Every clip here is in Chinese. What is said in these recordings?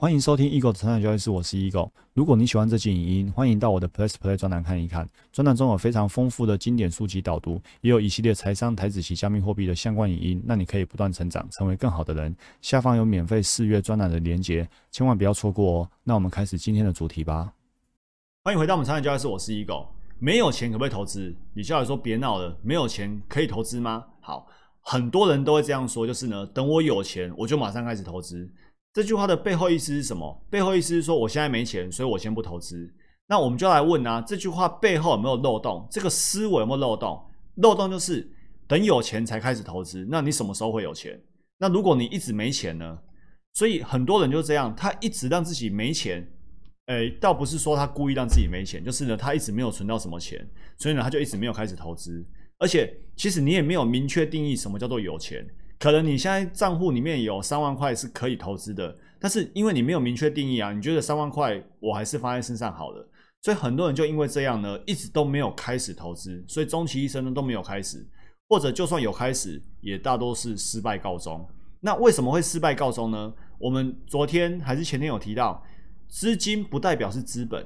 欢迎收听 Eagle 的成长交易室，我是 Eagle。如果你喜欢这期影音，欢迎到我的 Plus Play 专栏看一看。专栏中有非常丰富的经典书籍导读，也有一系列财商、台子及加密货币的相关影音，让你可以不断成长，成为更好的人。下方有免费试阅专栏的连结，千万不要错过哦。那我们开始今天的主题吧。欢迎回到我们成长交易室，我是 Eagle。没有钱可不可以投资？你就要说别闹了，没有钱可以投资吗？好，很多人都会这样说，就是呢，等我有钱，我就马上开始投资。这句话的背后意思是什么？背后意思是说，我现在没钱，所以我先不投资。那我们就来问啊，这句话背后有没有漏洞？这个思维有没有漏洞？漏洞就是等有钱才开始投资。那你什么时候会有钱？那如果你一直没钱呢？所以很多人就这样，他一直让自己没钱。诶，倒不是说他故意让自己没钱，就是呢，他一直没有存到什么钱，所以呢，他就一直没有开始投资。而且，其实你也没有明确定义什么叫做有钱。可能你现在账户里面有三万块是可以投资的，但是因为你没有明确定义啊，你觉得三万块我还是放在身上好了，所以很多人就因为这样呢，一直都没有开始投资，所以终其一生呢都没有开始，或者就算有开始，也大多是失败告终。那为什么会失败告终呢？我们昨天还是前天有提到，资金不代表是资本，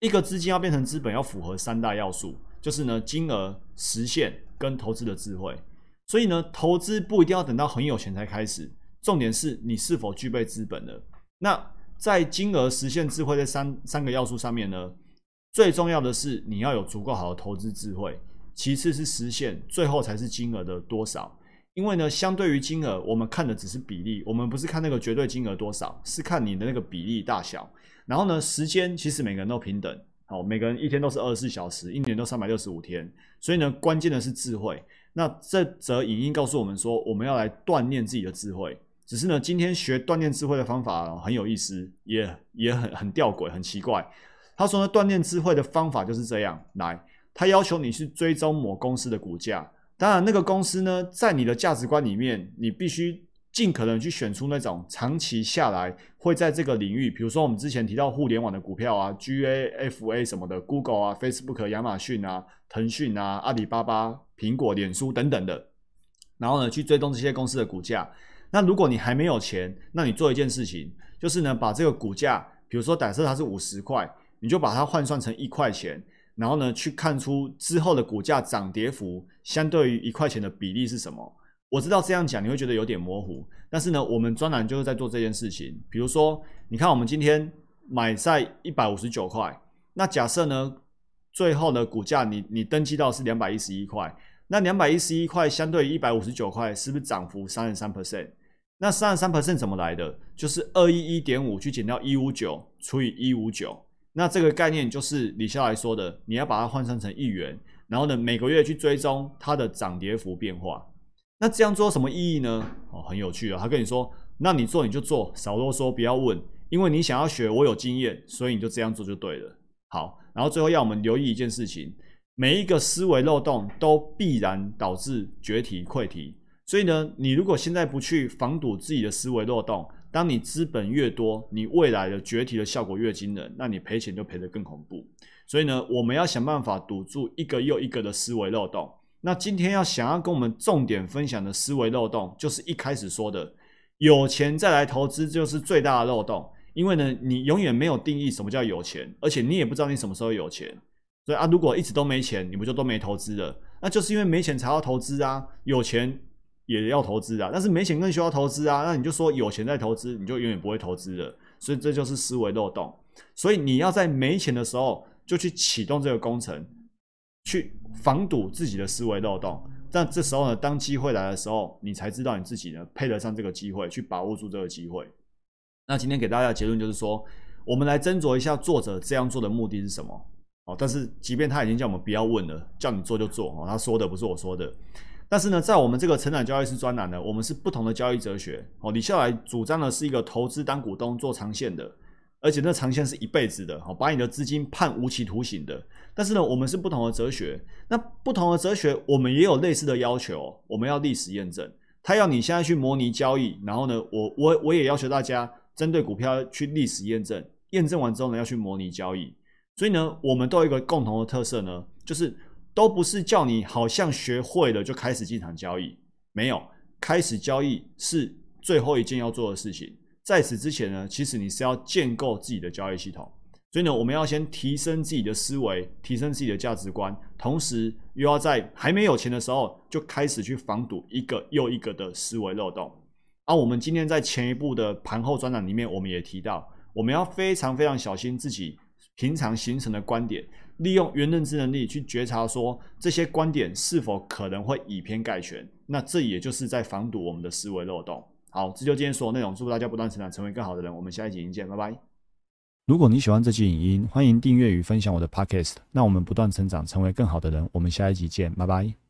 一个资金要变成资本，要符合三大要素，就是呢金额、实现跟投资的智慧。所以呢，投资不一定要等到很有钱才开始，重点是你是否具备资本了。那在金额、实现、智慧这三三个要素上面呢，最重要的是你要有足够好的投资智慧，其次是实现，最后才是金额的多少。因为呢，相对于金额，我们看的只是比例，我们不是看那个绝对金额多少，是看你的那个比例大小。然后呢，时间其实每个人都平等，好，每个人一天都是二十四小时，一年都三百六十五天。所以呢，关键的是智慧。那这则影音告诉我们说，我们要来锻炼自己的智慧。只是呢，今天学锻炼智慧的方法很有意思，也也很很吊诡，很奇怪。他说呢，锻炼智慧的方法就是这样来，他要求你去追踪某公司的股价。当然，那个公司呢，在你的价值观里面，你必须。尽可能去选出那种长期下来会在这个领域，比如说我们之前提到互联网的股票啊，GAFA 什么的，Google 啊、Facebook、亚马逊啊、腾讯啊、阿里巴巴、苹果、脸书等等的，然后呢去追踪这些公司的股价。那如果你还没有钱，那你做一件事情，就是呢把这个股价，比如说假设它是五十块，你就把它换算成一块钱，然后呢去看出之后的股价涨跌幅相对于一块钱的比例是什么。我知道这样讲你会觉得有点模糊，但是呢，我们专栏就是在做这件事情。比如说，你看我们今天买在一百五十九块，那假设呢，最后的股价你你登记到是两百一十一块，那两百一十一块相对于一百五十九块，是不是涨幅三十三 percent？那三十三 percent 怎么来的？就是二一一点五去减掉一五九除以一五九，那这个概念就是李笑来说的，你要把它换算成一元，然后呢每个月去追踪它的涨跌幅变化。那这样做什么意义呢？哦，很有趣啊！他跟你说，那你做你就做，少啰嗦，不要问，因为你想要学，我有经验，所以你就这样做就对了。好，然后最后要我们留意一件事情，每一个思维漏洞都必然导致绝体溃体。所以呢，你如果现在不去防堵自己的思维漏洞，当你资本越多，你未来的绝体的效果越惊人，那你赔钱就赔得更恐怖。所以呢，我们要想办法堵住一个又一个的思维漏洞。那今天要想要跟我们重点分享的思维漏洞，就是一开始说的，有钱再来投资就是最大的漏洞。因为呢，你永远没有定义什么叫有钱，而且你也不知道你什么时候有钱。所以啊，如果一直都没钱，你不就都没投资了？那就是因为没钱才要投资啊，有钱也要投资啊，但是没钱更需要投资啊。那你就说有钱再投资，你就永远不会投资了。所以这就是思维漏洞。所以你要在没钱的时候就去启动这个工程。去防堵自己的思维漏洞，但这时候呢，当机会来的时候，你才知道你自己呢配得上这个机会，去把握住这个机会。那今天给大家的结论就是说，我们来斟酌一下作者这样做的目的是什么。哦，但是即便他已经叫我们不要问了，叫你做就做哦，他说的不是我说的。但是呢，在我们这个成长交易师专栏呢，我们是不同的交易哲学。哦，李笑来主张的是一个投资当股东做长线的。而且那长线是一辈子的，好，把你的资金判无期徒刑的。但是呢，我们是不同的哲学。那不同的哲学，我们也有类似的要求。我们要历史验证，他要你现在去模拟交易，然后呢，我我我也要求大家针对股票去历史验证，验证完之后呢，要去模拟交易。所以呢，我们都有一个共同的特色呢，就是都不是叫你好像学会了就开始进场交易，没有，开始交易是最后一件要做的事情。在此之前呢，其实你是要建构自己的交易系统。所以呢，我们要先提升自己的思维，提升自己的价值观，同时又要在还没有钱的时候就开始去防堵一个又一个的思维漏洞。而我们今天在前一步的盘后专栏里面，我们也提到，我们要非常非常小心自己平常形成的观点，利用原认知能力去觉察说这些观点是否可能会以偏概全。那这也就是在防堵我们的思维漏洞。好，这就今天所有内容，祝福大家不断成长，成为更好的人。我们下一集见，拜拜。如果你喜欢这期影音，欢迎订阅与分享我的 Podcast。那我们不断成长，成为更好的人。我们下一集见，拜拜。